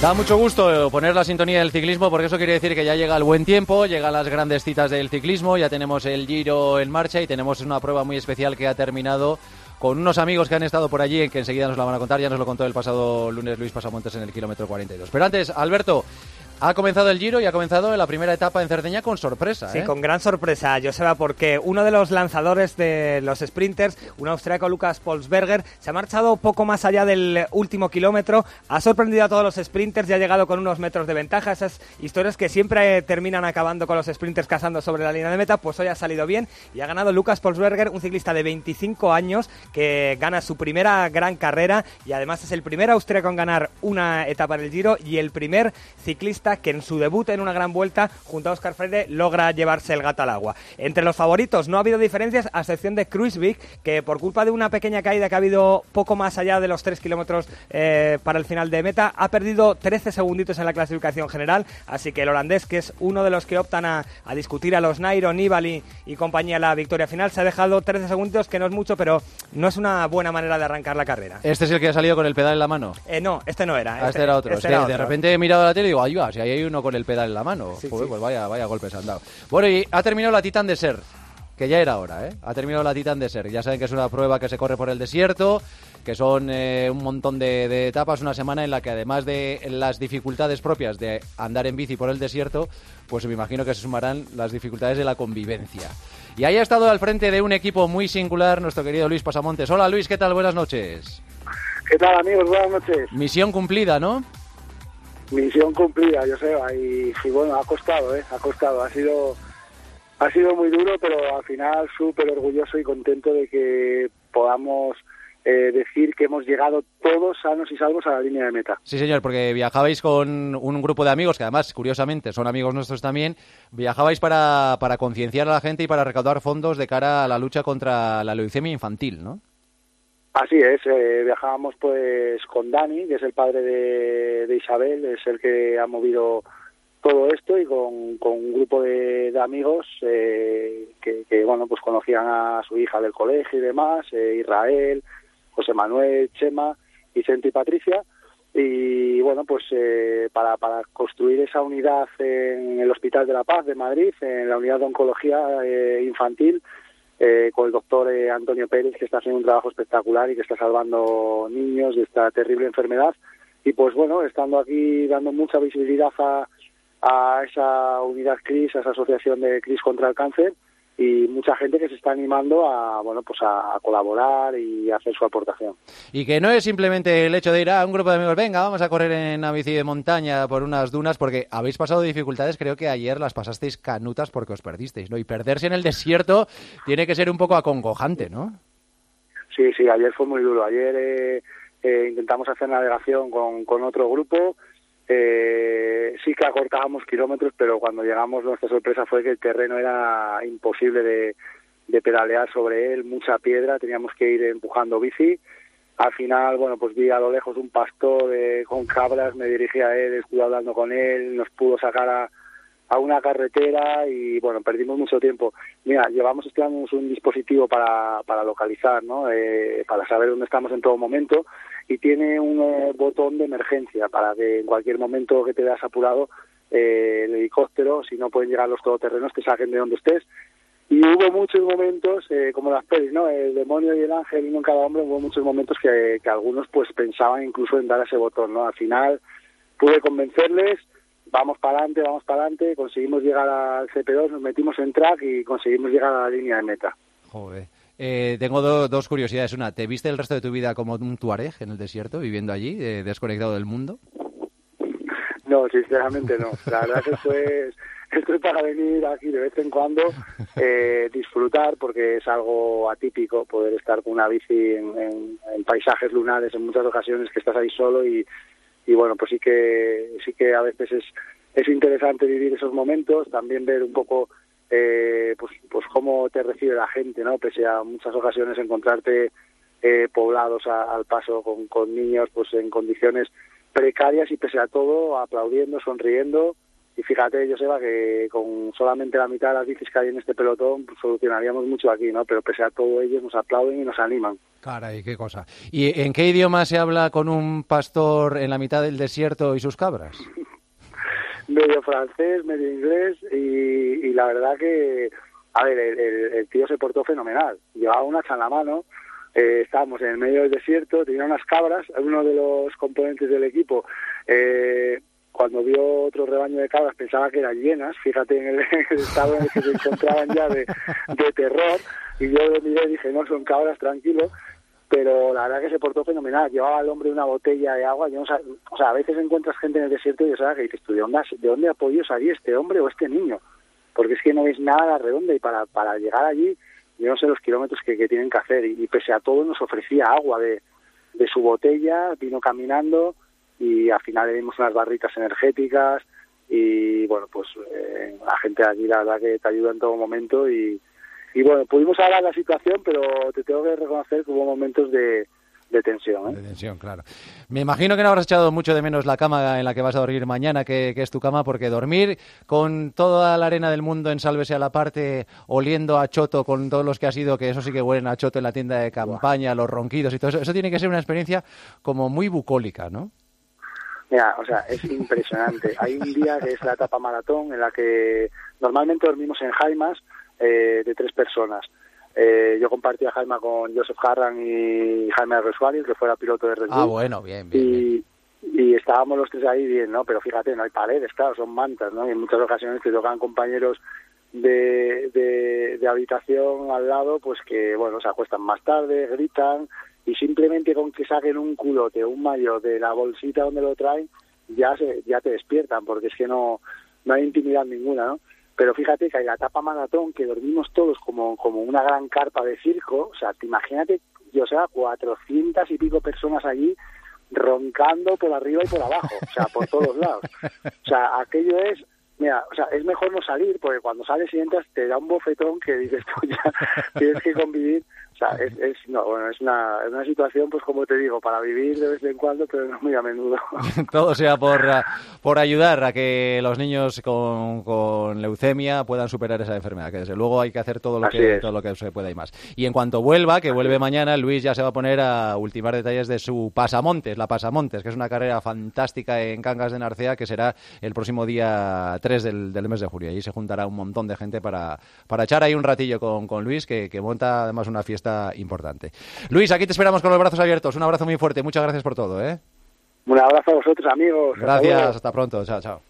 Da mucho gusto poner la sintonía del ciclismo porque eso quiere decir que ya llega el buen tiempo, llegan las grandes citas del ciclismo, ya tenemos el Giro en marcha y tenemos una prueba muy especial que ha terminado con unos amigos que han estado por allí, que enseguida nos la van a contar, ya nos lo contó el pasado lunes Luis Pasamontes en el kilómetro 42. Pero antes, Alberto, ha comenzado el Giro y ha comenzado la primera etapa en Cerdeña con sorpresa. Sí, ¿eh? con gran sorpresa, Joseba, porque uno de los lanzadores de los sprinters, un austriaco Lucas Polsberger, se ha marchado poco más allá del último kilómetro, ha sorprendido a todos los sprinters y ha llegado con unos metros de ventaja. Esas historias que siempre terminan acabando con los sprinters cazando sobre la línea de meta, pues hoy ha salido bien y ha ganado Lucas Polsberger, un ciclista de 25 años que gana su primera gran carrera y además es el primer austriaco en ganar una etapa del Giro y el primer ciclista que en su debut en una gran vuelta junto a Oscar Freire logra llevarse el gato al agua. Entre los favoritos no ha habido diferencias a excepción de Kruiswijk que por culpa de una pequeña caída que ha habido poco más allá de los 3 kilómetros eh, para el final de meta ha perdido 13 segunditos en la clasificación general así que el holandés que es uno de los que optan a, discutir a los Nairo, Nibali y compañía la victoria final se ha dejado 13 segundos que no es mucho pero no es una buena manera de arrancar la carrera. ¿Este es el que ha salido con el pedal en la mano? Eh, no, este no era. Ah, este, era otro. Este de repente he mirado la tele y digo, ayuda, si ahí hay uno con el pedal en la mano. Pues vaya, vaya golpes han dado. Bueno, y ha terminado la Titan de Ser, que ya era hora, ¿eh? Ha terminado la Titan de Ser. Ya saben que es una prueba que se corre por el desierto, que son eh, un montón de, etapas, una semana en la que además de las dificultades propias de andar en bici por el desierto, pues me imagino que se sumarán las dificultades de la convivencia. Y ahí ha estado al frente de un equipo muy singular nuestro querido Luis Pasamontes. Hola Luis, ¿qué tal? Buenas noches. ¿Qué tal amigos? Buenas noches. Misión cumplida, ¿no? Misión cumplida, sé, y, y, bueno, ha costado, ¿eh? Ha costado, ha sido, ha sido muy duro, pero al final súper orgulloso y contento de que podamos eh, decir que hemos llegado todos sanos y salvos a la línea de meta. Sí, señor, porque viajabais con un grupo de amigos, que además, curiosamente, son amigos nuestros también, viajabais para, para concienciar a la gente y para recaudar fondos de cara a la lucha contra la leucemia infantil, ¿no? Así es, eh, viajábamos pues con Dani, que es el padre de, Isabel, es el que ha movido todo esto y con, un grupo de, amigos eh, que, bueno pues conocían a su hija del colegio y demás, eh, Israel, José Manuel, Chema, Vicente y Patricia. Y bueno pues para, para construir esa unidad en el Hospital de la Paz de Madrid, en la unidad de oncología infantil, eh, con el doctor eh, Antonio Pérez, que está haciendo un trabajo espectacular y que está salvando niños de esta terrible enfermedad. Y pues bueno, estando aquí dando mucha visibilidad a, a esa unidad CRIS, a esa asociación de CRIS contra el cáncer, y mucha gente que se está animando a bueno pues a, colaborar y hacer su aportación. Y que no es simplemente el hecho de ir a un grupo de amigos venga vamos a correr en una bici de montaña por unas dunas porque habéis pasado dificultades creo que ayer las pasasteis canutas porque os perdisteis no y perderse en el desierto tiene que ser un poco acongojante no sí sí ayer fue muy duro. Ayer eh, eh, intentamos hacer navegación con, con otro grupo eh, sí que acortábamos kilómetros, pero cuando llegamos nuestra sorpresa fue que el terreno era imposible de, pedalear sobre él, mucha piedra, teníamos que ir empujando bici. Al final, bueno, pues vi a lo lejos un pastor eh, con cabras, me dirigí a él, estuve hablando con él, nos pudo sacar a, a una carretera y bueno, perdimos mucho tiempo. Mira, llevamos estudiando un dispositivo para, para localizar, ¿no? Eh, para saber dónde estamos en todo momento y tiene un eh, botón de emergencia para que en cualquier momento que te veas apurado eh, el helicóptero, si no pueden llegar los todoterrenos, te saquen de donde estés. Y hubo muchos momentos, eh, como las pelis, ¿no? El demonio y el ángel, uno en cada hombre, hubo muchos momentos que, que algunos pues pensaban incluso en dar ese botón, ¿no? Al final pude convencerles, vamos para adelante, vamos para adelante, conseguimos llegar al CP2, nos metimos en track y conseguimos llegar a la línea de meta. Joder. Eh, tengo dos curiosidades. Una, ¿te viste el resto de tu vida como un tuareg en el desierto, viviendo allí, eh, desconectado del mundo? No, sinceramente no. La verdad que fue, estoy para venir aquí de vez en cuando, eh, disfrutar, porque es algo atípico poder estar con una bici en, paisajes lunares en muchas ocasiones que estás ahí solo y, y bueno, pues sí que, sí que a veces es, es interesante vivir esos momentos, también ver un poco eh, pues, pues cómo te recibe la gente, ¿no? Pese a muchas ocasiones encontrarte eh, poblados al paso con, con niños pues en condiciones precarias y pese a todo aplaudiendo, sonriendo y fíjate, Joseba, que con solamente la mitad de las bicis que hay en este pelotón pues, solucionaríamos mucho aquí, ¿no? Pero pese a todo ellos nos aplauden y nos animan. Caray, qué cosa. ¿Y en qué idioma se habla con un pastor en la mitad del desierto y sus cabras? medio francés, medio inglés y, la verdad que, a ver, el, tío se portó fenomenal. Llevaba una hacha en la mano, eh, estábamos en el medio del desierto, tenía unas cabras, uno de los componentes del equipo eh, cuando vio otro rebaño de cabras pensaba que eran llenas, fíjate en el, estado en el que se encontraban ya de, terror, y yo lo miré y dije, no, son cabras, tranquilo, pero la verdad que se portó fenomenal, llevaba al hombre una botella de agua, yo no o sea, a veces encuentras gente en el desierto y sabes que dices tú, ¿de dónde, ¿de dónde ha podido salir este hombre o este niño? Porque es que no ves nada a redonda y para, para llegar allí, yo no sé los kilómetros que, tienen que hacer, y, pese a todo nos ofrecía agua de, de su botella, vino caminando, y al final le dimos unas barritas energéticas y bueno, pues eh, la gente aquí la verdad que te ayuda en todo momento y, y bueno, pudimos hablar la situación, pero te tengo que reconocer que hubo momentos de, de tensión. ¿eh? De tensión, claro. Me imagino que no habrás echado mucho de menos la cama en la que vas a dormir mañana, que, es tu cama, porque dormir con toda la arena del mundo en sálvese a la parte, oliendo a choto con todos los que ha sido, que eso sí que huelen a choto en la tienda de campaña, los ronquidos y todo eso, eso tiene que ser una experiencia como muy bucólica, ¿no? Mira, o sea, es impresionante. Hay un día que es la etapa maratón en la que normalmente dormimos en jaimas eh, de tres personas. Eh, yo compartía jaima con Joseph Harran y Jaime Resuárez, que fuera piloto de Red Ah, bueno, bien, bien, y, y, estábamos los tres ahí bien, ¿no? Pero fíjate, no hay paredes, claro, son mantas, ¿no? Y en muchas ocasiones te tocan compañeros de, de, de habitación al lado, pues que, bueno, se acuestan más tarde, gritan, y simplemente con que saquen un culote un mayo de la bolsita donde lo traen, ya se, ya te despiertan, porque es que no, no hay intimidad ninguna, ¿no? Pero fíjate que hay la etapa maratón, que dormimos todos como, como una gran carpa de circo, o sea, te imagínate, yo sea, cuatrocientas y pico personas allí roncando por arriba y por abajo, o sea, por todos lados. O sea, aquello es mira, o sea, es mejor no salir porque cuando sales y entras te da un bofetón que dices tú ya tienes que convivir o sea, es, es, no, bueno, es una, una situación, pues como te digo, para vivir de vez en cuando, pero no muy a menudo. Todo sea por, por ayudar a que los niños con, con leucemia puedan superar esa enfermedad, que desde luego hay que hacer todo lo, que, todo lo que se pueda y más. Y en cuanto vuelva, que vuelve mañana, Luis ya se va a poner a ultimar detalles de su Pasamontes, la Pasamontes, que es una carrera fantástica en Cangas de Narcea, que será el próximo día 3 del, del mes de julio. Allí se juntará un montón de gente para, para echar ahí un ratillo con, con Luis, que, que monta además una fiesta importante. Luis, aquí te esperamos con los brazos abiertos. Un abrazo muy fuerte. Muchas gracias por todo. ¿eh? Un abrazo a vosotros, amigos. Gracias. Hasta pronto. Chao, chao.